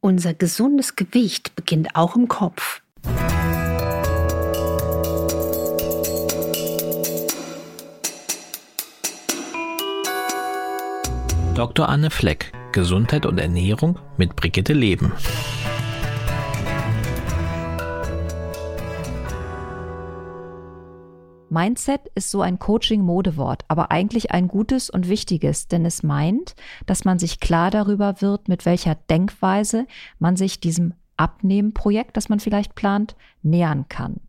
Unser gesundes Gewicht beginnt auch im Kopf. Dr. Anne Fleck, Gesundheit und Ernährung mit Brigitte Leben. Mindset ist so ein Coaching-Modewort, aber eigentlich ein gutes und wichtiges, denn es meint, dass man sich klar darüber wird, mit welcher Denkweise man sich diesem Abnehmenprojekt, das man vielleicht plant, nähern kann.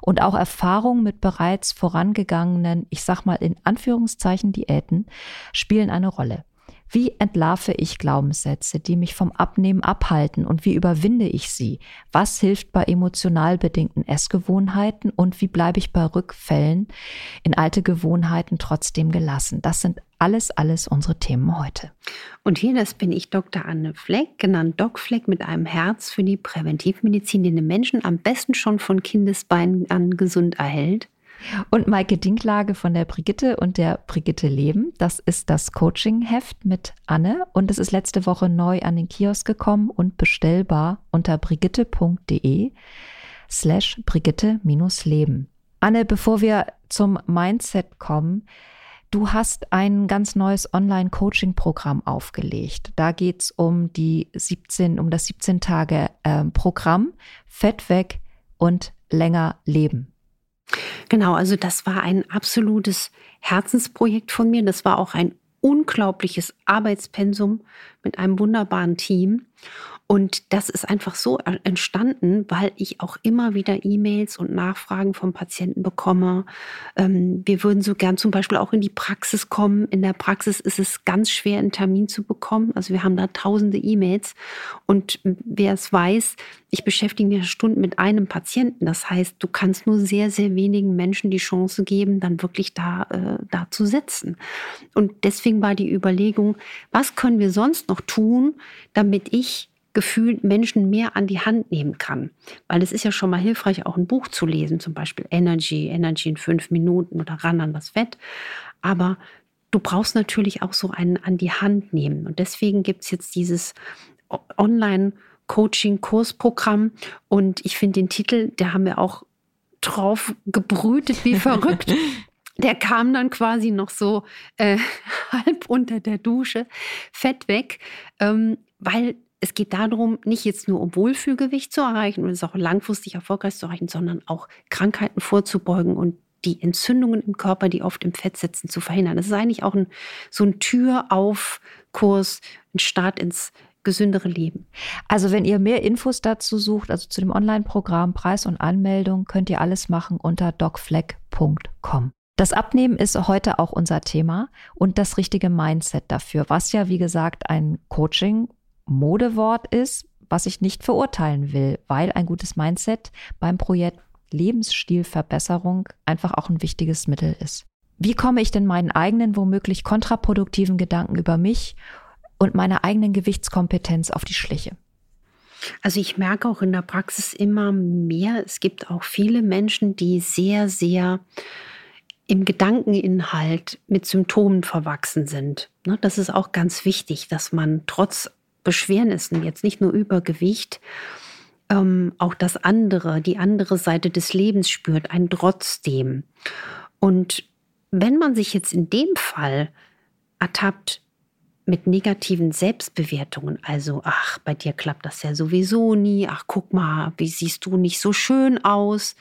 Und auch Erfahrungen mit bereits vorangegangenen, ich sag mal in Anführungszeichen Diäten, spielen eine Rolle. Wie entlarve ich Glaubenssätze, die mich vom Abnehmen abhalten und wie überwinde ich sie? Was hilft bei emotional bedingten Essgewohnheiten und wie bleibe ich bei Rückfällen in alte Gewohnheiten trotzdem gelassen? Das sind alles, alles unsere Themen heute. Und hier, das bin ich Dr. Anne Fleck, genannt Doc Fleck mit einem Herz für die Präventivmedizin, die den Menschen am besten schon von Kindesbeinen an gesund erhält. Und Maike Dinklage von der Brigitte und der Brigitte Leben. Das ist das Coaching-Heft mit Anne und es ist letzte Woche neu an den Kiosk gekommen und bestellbar unter brigitte.de slash Brigitte-Leben. Anne, bevor wir zum Mindset kommen, Du hast ein ganz neues Online-Coaching-Programm aufgelegt. Da geht es um die 17, um das 17 Tage äh, Programm Fett weg und länger leben. Genau, also das war ein absolutes Herzensprojekt von mir. Das war auch ein unglaubliches Arbeitspensum mit einem wunderbaren Team. Und das ist einfach so entstanden, weil ich auch immer wieder E-Mails und Nachfragen vom Patienten bekomme. Ähm, wir würden so gern zum Beispiel auch in die Praxis kommen. In der Praxis ist es ganz schwer, einen Termin zu bekommen. Also wir haben da tausende E-Mails. Und wer es weiß, ich beschäftige mich Stunden mit einem Patienten. Das heißt, du kannst nur sehr, sehr wenigen Menschen die Chance geben, dann wirklich da, äh, da zu sitzen. Und deswegen war die Überlegung, was können wir sonst noch tun, damit ich gefühlt Menschen mehr an die Hand nehmen kann. Weil es ist ja schon mal hilfreich, auch ein Buch zu lesen, zum Beispiel Energy, Energy in fünf Minuten oder ran an das Fett. Aber du brauchst natürlich auch so einen an die Hand nehmen. Und deswegen gibt es jetzt dieses Online- Coaching-Kursprogramm. Und ich finde den Titel, der haben wir auch drauf gebrütet wie verrückt. Der kam dann quasi noch so äh, halb unter der Dusche, fett weg, ähm, weil es geht darum, nicht jetzt nur um Wohlfühlgewicht zu erreichen und es auch langfristig erfolgreich zu erreichen, sondern auch Krankheiten vorzubeugen und die Entzündungen im Körper, die oft im Fett sitzen, zu verhindern. Das ist eigentlich auch ein, so ein Tür-auf-Kurs, ein Start ins gesündere Leben. Also wenn ihr mehr Infos dazu sucht, also zu dem Online-Programm, Preis und Anmeldung, könnt ihr alles machen unter docfleck.com. Das Abnehmen ist heute auch unser Thema und das richtige Mindset dafür, was ja, wie gesagt, ein Coaching Modewort ist, was ich nicht verurteilen will, weil ein gutes Mindset beim Projekt Lebensstilverbesserung einfach auch ein wichtiges Mittel ist. Wie komme ich denn meinen eigenen, womöglich kontraproduktiven Gedanken über mich und meiner eigenen Gewichtskompetenz auf die Schliche? Also ich merke auch in der Praxis immer mehr, es gibt auch viele Menschen, die sehr, sehr im Gedankeninhalt mit Symptomen verwachsen sind. Ne, das ist auch ganz wichtig, dass man trotz Beschwernissen, jetzt nicht nur Übergewicht, ähm, auch das andere, die andere Seite des Lebens spürt, ein Trotzdem. Und wenn man sich jetzt in dem Fall ertappt mit negativen Selbstbewertungen, also ach, bei dir klappt das ja sowieso nie, ach, guck mal, wie siehst du nicht so schön aus,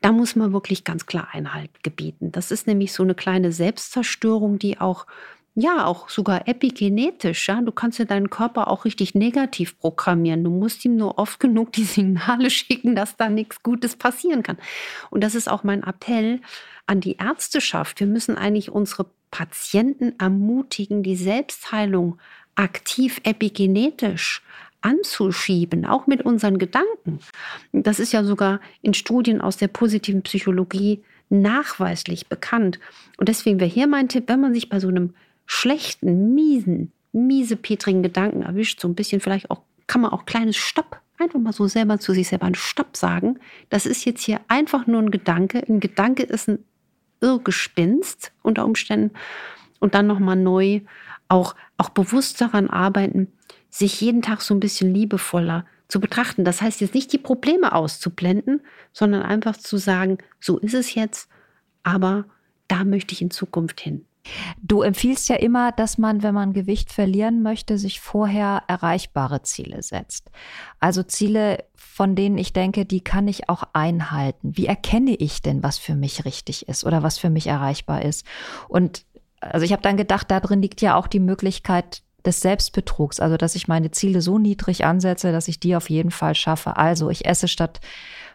da muss man wirklich ganz klar Einhalt gebieten. Das ist nämlich so eine kleine Selbstzerstörung, die auch ja, auch sogar epigenetisch. Ja? Du kannst ja deinen Körper auch richtig negativ programmieren. Du musst ihm nur oft genug die Signale schicken, dass da nichts Gutes passieren kann. Und das ist auch mein Appell an die Ärzteschaft. Wir müssen eigentlich unsere Patienten ermutigen, die Selbstheilung aktiv epigenetisch anzuschieben, auch mit unseren Gedanken. Das ist ja sogar in Studien aus der positiven Psychologie nachweislich bekannt. Und deswegen wäre hier mein Tipp, wenn man sich bei so einem schlechten, miesen, miesepetrigen Gedanken erwischt, so ein bisschen vielleicht auch, kann man auch kleines Stopp, einfach mal so selber zu sich selber ein Stopp sagen. Das ist jetzt hier einfach nur ein Gedanke. Ein Gedanke ist ein Irrgespinst unter Umständen. Und dann nochmal neu auch, auch bewusst daran arbeiten, sich jeden Tag so ein bisschen liebevoller zu betrachten. Das heißt jetzt nicht die Probleme auszublenden, sondern einfach zu sagen, so ist es jetzt, aber da möchte ich in Zukunft hin. Du empfiehlst ja immer, dass man, wenn man Gewicht verlieren möchte, sich vorher erreichbare Ziele setzt. Also Ziele, von denen ich denke, die kann ich auch einhalten. Wie erkenne ich denn, was für mich richtig ist oder was für mich erreichbar ist? Und also ich habe dann gedacht, da drin liegt ja auch die Möglichkeit des Selbstbetrugs, also dass ich meine Ziele so niedrig ansetze, dass ich die auf jeden Fall schaffe. Also ich esse statt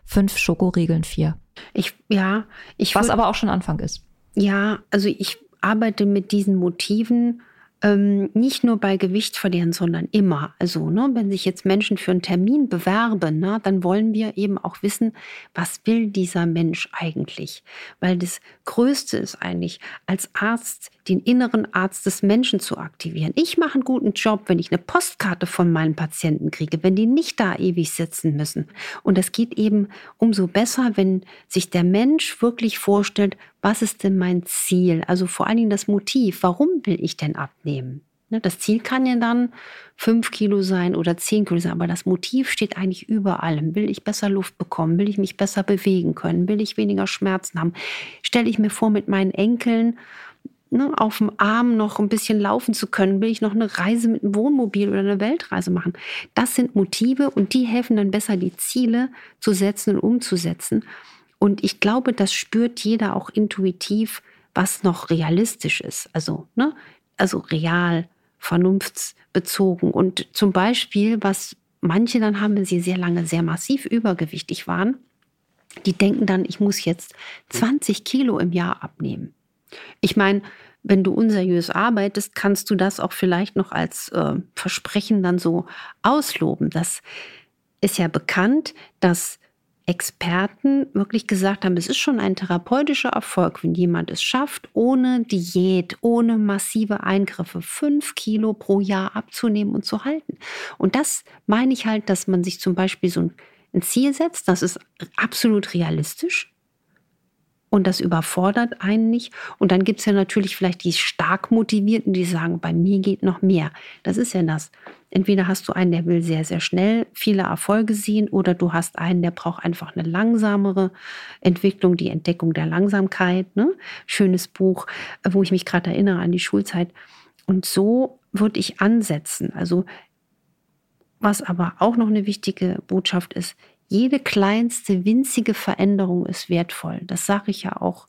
fünf Schokoriegeln vier. Ich ja, ich was aber auch schon Anfang ist. Ja, also ich arbeite mit diesen Motiven ähm, nicht nur bei Gewicht verlieren, sondern immer. Also, ne, wenn sich jetzt Menschen für einen Termin bewerben, ne, dann wollen wir eben auch wissen, was will dieser Mensch eigentlich? Weil das Größte ist eigentlich, als Arzt den inneren Arzt des Menschen zu aktivieren. Ich mache einen guten Job, wenn ich eine Postkarte von meinen Patienten kriege, wenn die nicht da ewig sitzen müssen. Und es geht eben umso besser, wenn sich der Mensch wirklich vorstellt, was ist denn mein Ziel? Also vor allen Dingen das Motiv, warum will ich denn abnehmen? Ne, das Ziel kann ja dann fünf Kilo sein oder zehn Kilo sein, aber das Motiv steht eigentlich über allem. Will ich besser Luft bekommen? Will ich mich besser bewegen können? Will ich weniger Schmerzen haben? Stelle ich mir vor, mit meinen Enkeln ne, auf dem Arm noch ein bisschen laufen zu können? Will ich noch eine Reise mit einem Wohnmobil oder eine Weltreise machen? Das sind Motive und die helfen dann besser, die Ziele zu setzen und umzusetzen. Und ich glaube, das spürt jeder auch intuitiv, was noch realistisch ist. Also, ne? also real, vernunftsbezogen. Und zum Beispiel, was manche dann haben, wenn sie sehr lange sehr massiv übergewichtig waren, die denken dann, ich muss jetzt 20 Kilo im Jahr abnehmen. Ich meine, wenn du unseriös arbeitest, kannst du das auch vielleicht noch als äh, Versprechen dann so ausloben. Das ist ja bekannt, dass Experten wirklich gesagt haben, es ist schon ein therapeutischer Erfolg, wenn jemand es schafft, ohne Diät, ohne massive Eingriffe fünf Kilo pro Jahr abzunehmen und zu halten. Und das meine ich halt, dass man sich zum Beispiel so ein Ziel setzt, das ist absolut realistisch und das überfordert einen nicht. Und dann gibt es ja natürlich vielleicht die stark motivierten, die sagen, bei mir geht noch mehr. Das ist ja das. Entweder hast du einen, der will sehr, sehr schnell viele Erfolge sehen, oder du hast einen, der braucht einfach eine langsamere Entwicklung, die Entdeckung der Langsamkeit. Ne? Schönes Buch, wo ich mich gerade erinnere an die Schulzeit. Und so würde ich ansetzen. Also was aber auch noch eine wichtige Botschaft ist, jede kleinste, winzige Veränderung ist wertvoll. Das sage ich ja auch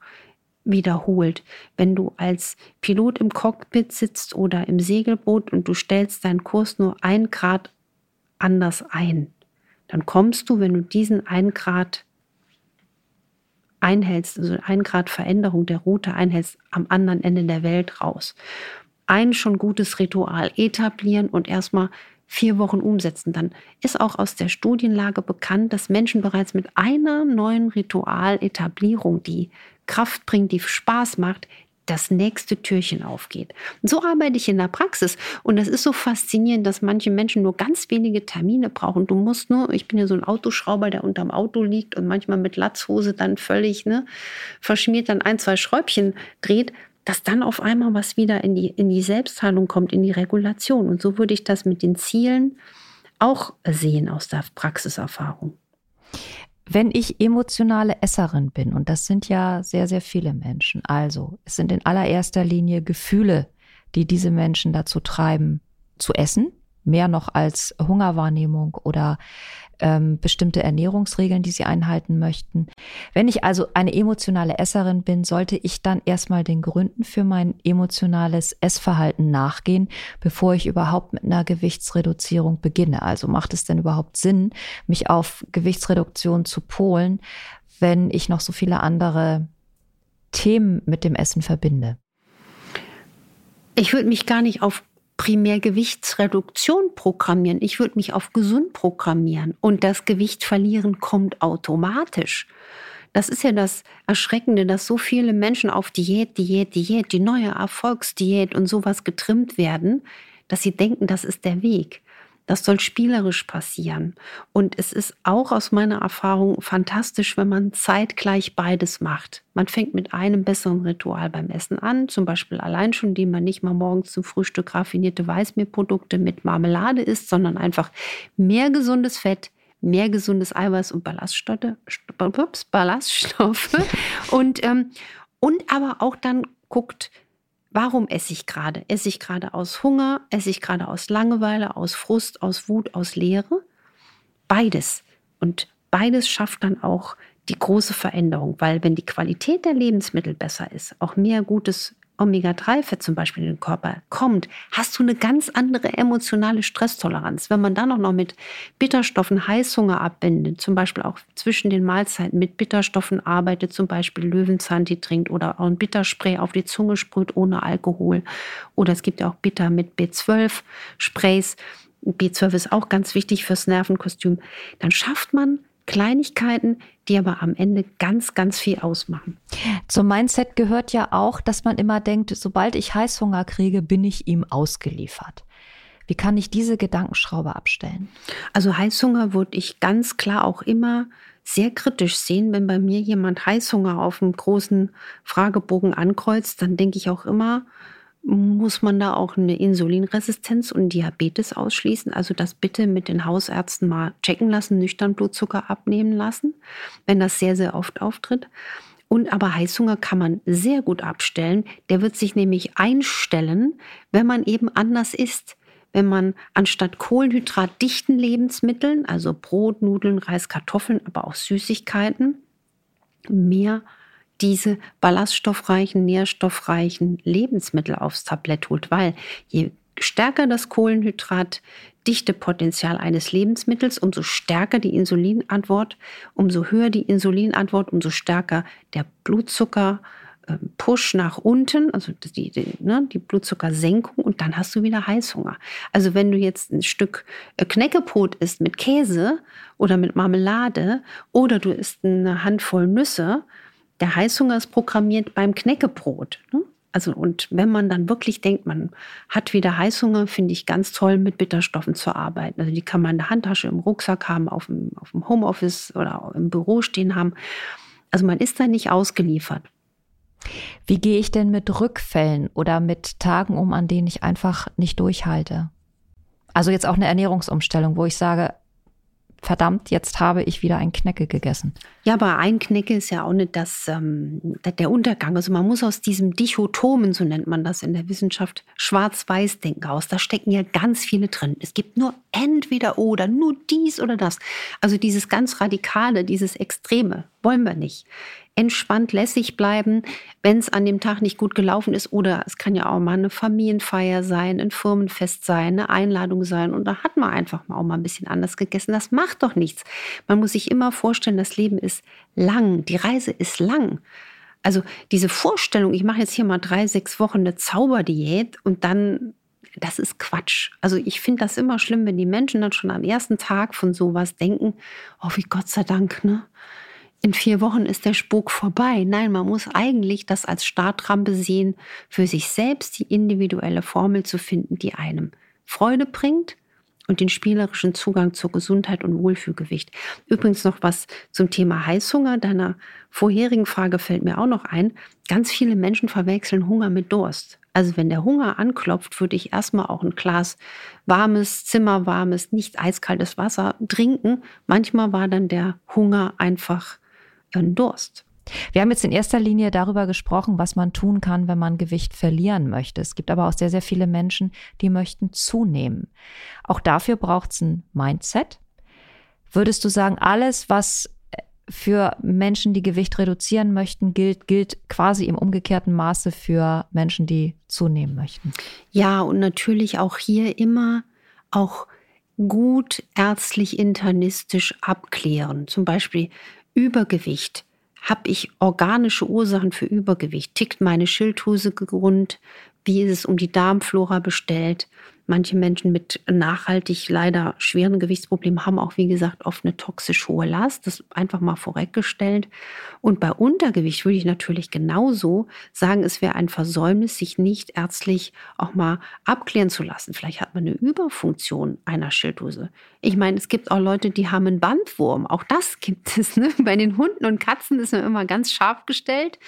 wiederholt. Wenn du als Pilot im Cockpit sitzt oder im Segelboot und du stellst deinen Kurs nur ein Grad anders ein, dann kommst du, wenn du diesen ein Grad einhältst, also ein Grad Veränderung der Route einhältst, am anderen Ende der Welt raus. Ein schon gutes Ritual etablieren und erstmal vier Wochen umsetzen, dann ist auch aus der Studienlage bekannt, dass Menschen bereits mit einer neuen Ritualetablierung, die Kraft bringt, die Spaß macht, das nächste Türchen aufgeht. Und so arbeite ich in der Praxis. Und das ist so faszinierend, dass manche Menschen nur ganz wenige Termine brauchen. Du musst nur, ich bin ja so ein Autoschrauber, der unterm Auto liegt und manchmal mit Latzhose dann völlig ne, verschmiert dann ein, zwei Schräubchen dreht dass dann auf einmal was wieder in die, in die Selbstheilung kommt, in die Regulation. Und so würde ich das mit den Zielen auch sehen aus der Praxiserfahrung. Wenn ich emotionale Esserin bin, und das sind ja sehr, sehr viele Menschen, also es sind in allererster Linie Gefühle, die diese Menschen dazu treiben, zu essen, mehr noch als Hungerwahrnehmung oder ähm, bestimmte Ernährungsregeln, die sie einhalten möchten. Wenn ich also eine emotionale Esserin bin, sollte ich dann erstmal den Gründen für mein emotionales Essverhalten nachgehen, bevor ich überhaupt mit einer Gewichtsreduzierung beginne. Also macht es denn überhaupt Sinn, mich auf Gewichtsreduktion zu polen, wenn ich noch so viele andere Themen mit dem Essen verbinde? Ich würde mich gar nicht auf primär Gewichtsreduktion programmieren. Ich würde mich auf gesund programmieren. Und das Gewicht verlieren kommt automatisch. Das ist ja das Erschreckende, dass so viele Menschen auf Diät, Diät, Diät, die neue Erfolgsdiät und sowas getrimmt werden, dass sie denken, das ist der Weg. Das soll spielerisch passieren. Und es ist auch aus meiner Erfahrung fantastisch, wenn man zeitgleich beides macht. Man fängt mit einem besseren Ritual beim Essen an, zum Beispiel allein schon, indem man nicht mal morgens zum Frühstück raffinierte Weißmehlprodukte mit Marmelade isst, sondern einfach mehr gesundes Fett, mehr gesundes Eiweiß und Ballaststoffe, Ballaststoffe und, ähm, und aber auch dann guckt, Warum esse ich gerade? Esse ich gerade aus Hunger? Esse ich gerade aus Langeweile, aus Frust, aus Wut, aus Leere? Beides. Und beides schafft dann auch die große Veränderung, weil wenn die Qualität der Lebensmittel besser ist, auch mehr gutes Omega-3-Fett zum Beispiel in den Körper kommt, hast du eine ganz andere emotionale Stresstoleranz. Wenn man dann auch noch mit Bitterstoffen Heißhunger abbindet, zum Beispiel auch zwischen den Mahlzeiten mit Bitterstoffen arbeitet, zum Beispiel Löwenzahntee trinkt oder auch ein Bitterspray auf die Zunge sprüht ohne Alkohol. Oder es gibt ja auch Bitter mit B12-Sprays. B12 ist auch ganz wichtig fürs Nervenkostüm. Dann schafft man Kleinigkeiten, die aber am Ende ganz, ganz viel ausmachen. Zum Mindset gehört ja auch, dass man immer denkt, sobald ich Heißhunger kriege, bin ich ihm ausgeliefert. Wie kann ich diese Gedankenschraube abstellen? Also Heißhunger würde ich ganz klar auch immer sehr kritisch sehen, wenn bei mir jemand Heißhunger auf einem großen Fragebogen ankreuzt, dann denke ich auch immer, muss man da auch eine Insulinresistenz und Diabetes ausschließen. Also das bitte mit den Hausärzten mal checken lassen, nüchtern Blutzucker abnehmen lassen, wenn das sehr, sehr oft auftritt. Und aber Heißhunger kann man sehr gut abstellen. Der wird sich nämlich einstellen, wenn man eben anders isst. Wenn man anstatt kohlenhydratdichten Lebensmitteln, also Brot, Nudeln, Reis, Kartoffeln, aber auch Süßigkeiten, mehr diese ballaststoffreichen, nährstoffreichen Lebensmittel aufs Tablett holt, weil je stärker das Kohlenhydratdichtepotenzial eines Lebensmittels, umso stärker die Insulinantwort, umso höher die Insulinantwort, umso stärker der Blutzucker. Push nach unten, also die, die, ne, die Blutzuckersenkung und dann hast du wieder Heißhunger. Also wenn du jetzt ein Stück äh, Knäckebrot isst mit Käse oder mit Marmelade oder du isst eine Handvoll Nüsse, der Heißhunger ist programmiert beim Knäckebrot. Ne? Also, und wenn man dann wirklich denkt, man hat wieder Heißhunger, finde ich ganz toll, mit Bitterstoffen zu arbeiten. Also, die kann man in der Handtasche, im Rucksack haben, auf dem, auf dem Homeoffice oder im Büro stehen haben. Also, man ist da nicht ausgeliefert. Wie gehe ich denn mit Rückfällen oder mit Tagen um, an denen ich einfach nicht durchhalte? Also jetzt auch eine Ernährungsumstellung, wo ich sage, verdammt, jetzt habe ich wieder ein Knecke gegessen. Ja, aber ein Knecke ist ja auch nicht das, ähm, der Untergang. Also man muss aus diesem Dichotomen, so nennt man das in der Wissenschaft, Schwarz-Weiß-Denken aus. Da stecken ja ganz viele drin. Es gibt nur entweder oder, nur dies oder das. Also dieses ganz Radikale, dieses Extreme wollen wir nicht entspannt lässig bleiben, wenn es an dem Tag nicht gut gelaufen ist. Oder es kann ja auch mal eine Familienfeier sein, ein Firmenfest sein, eine Einladung sein. Und da hat man einfach mal auch mal ein bisschen anders gegessen. Das macht doch nichts. Man muss sich immer vorstellen, das Leben ist lang, die Reise ist lang. Also diese Vorstellung, ich mache jetzt hier mal drei, sechs Wochen eine Zauberdiät und dann das ist Quatsch. Also ich finde das immer schlimm, wenn die Menschen dann schon am ersten Tag von sowas denken, oh wie Gott sei Dank, ne? In vier Wochen ist der Spuk vorbei. Nein, man muss eigentlich das als Startrampe sehen, für sich selbst die individuelle Formel zu finden, die einem Freude bringt und den spielerischen Zugang zur Gesundheit und Wohlfühlgewicht. Übrigens noch was zum Thema Heißhunger. Deiner vorherigen Frage fällt mir auch noch ein. Ganz viele Menschen verwechseln Hunger mit Durst. Also wenn der Hunger anklopft, würde ich erstmal auch ein Glas warmes, zimmerwarmes, nicht eiskaltes Wasser trinken. Manchmal war dann der Hunger einfach ihren Durst. Wir haben jetzt in erster Linie darüber gesprochen, was man tun kann, wenn man Gewicht verlieren möchte. Es gibt aber auch sehr, sehr viele Menschen, die möchten zunehmen. Auch dafür braucht es ein Mindset. Würdest du sagen, alles, was für Menschen, die Gewicht reduzieren möchten, gilt, gilt quasi im umgekehrten Maße für Menschen, die zunehmen möchten? Ja, und natürlich auch hier immer auch gut ärztlich internistisch abklären. Zum Beispiel Übergewicht. Habe ich organische Ursachen für Übergewicht? Tickt meine Schilddrüse gerund? Wie ist es um die Darmflora bestellt? Manche Menschen mit nachhaltig leider schweren Gewichtsproblemen haben auch, wie gesagt, oft eine toxisch hohe Last. Das einfach mal vorweggestellt. Und bei Untergewicht würde ich natürlich genauso sagen, es wäre ein Versäumnis, sich nicht ärztlich auch mal abklären zu lassen. Vielleicht hat man eine Überfunktion einer Schilddrüse. Ich meine, es gibt auch Leute, die haben einen Bandwurm. Auch das gibt es. Ne? Bei den Hunden und Katzen ist man immer ganz scharf gestellt.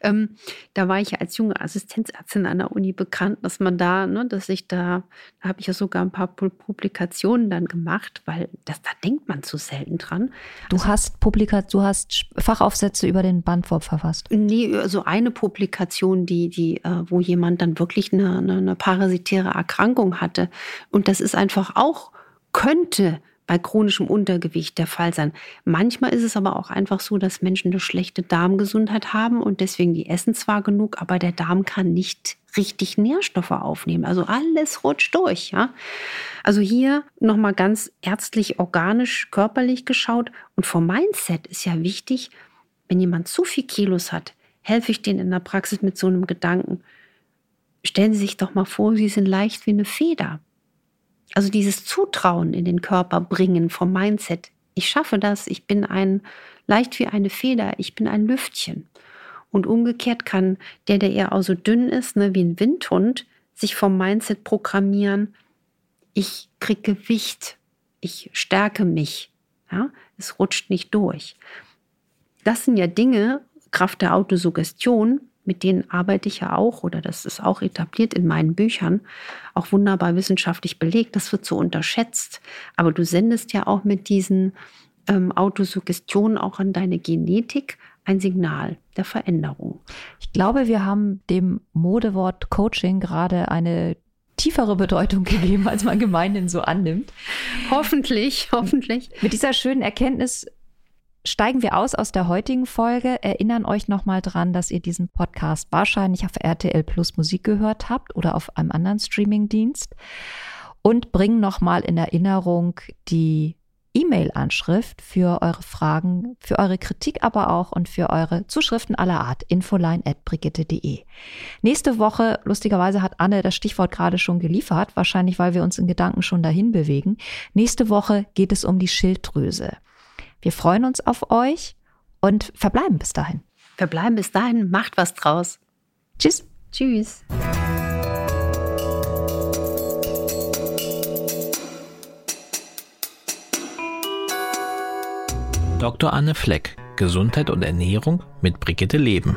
Ähm, da war ich ja als junge Assistenzärztin an der Uni bekannt, dass man da, ne, dass ich da da habe ich ja sogar ein paar Publikationen dann gemacht, weil das, da denkt man zu selten dran. Du also, hast Publikat, du hast Fachaufsätze über den Bandwurm verfasst. Nee, so also eine Publikation, die, die, äh, wo jemand dann wirklich eine, eine, eine parasitäre Erkrankung hatte. Und das ist einfach auch, könnte bei chronischem Untergewicht der Fall sein. Manchmal ist es aber auch einfach so, dass Menschen eine schlechte Darmgesundheit haben und deswegen die essen zwar genug, aber der Darm kann nicht richtig Nährstoffe aufnehmen. Also alles rutscht durch. Ja? Also hier nochmal ganz ärztlich, organisch, körperlich geschaut. Und vom Mindset ist ja wichtig, wenn jemand zu viel Kilos hat, helfe ich denen in der Praxis mit so einem Gedanken. Stellen Sie sich doch mal vor, Sie sind leicht wie eine Feder. Also dieses Zutrauen in den Körper bringen vom Mindset. Ich schaffe das, ich bin ein leicht wie eine Feder, ich bin ein Lüftchen. Und umgekehrt kann der, der eher auch so dünn ist, ne, wie ein Windhund, sich vom Mindset programmieren, ich kriege Gewicht, ich stärke mich. Ja? Es rutscht nicht durch. Das sind ja Dinge, Kraft der Autosuggestion, mit denen arbeite ich ja auch oder das ist auch etabliert in meinen Büchern, auch wunderbar wissenschaftlich belegt. Das wird so unterschätzt. Aber du sendest ja auch mit diesen ähm, Autosuggestionen auch an deine Genetik ein Signal der Veränderung. Ich glaube, wir haben dem Modewort Coaching gerade eine tiefere Bedeutung gegeben, als man gemeinhin so annimmt. Hoffentlich, hoffentlich. Mit dieser schönen Erkenntnis steigen wir aus aus der heutigen Folge, erinnern euch nochmal dran, dass ihr diesen Podcast wahrscheinlich auf RTL Plus Musik gehört habt oder auf einem anderen Streamingdienst und bringen nochmal in Erinnerung die E-Mail-Anschrift für eure Fragen, für eure Kritik aber auch und für eure Zuschriften aller Art. infoline.brigitte.de. Nächste Woche, lustigerweise hat Anne das Stichwort gerade schon geliefert, wahrscheinlich weil wir uns in Gedanken schon dahin bewegen. Nächste Woche geht es um die Schilddrüse. Wir freuen uns auf euch und verbleiben bis dahin. Verbleiben bis dahin, macht was draus. Tschüss. Tschüss. Dr. Anne Fleck, Gesundheit und Ernährung mit Brigitte Leben.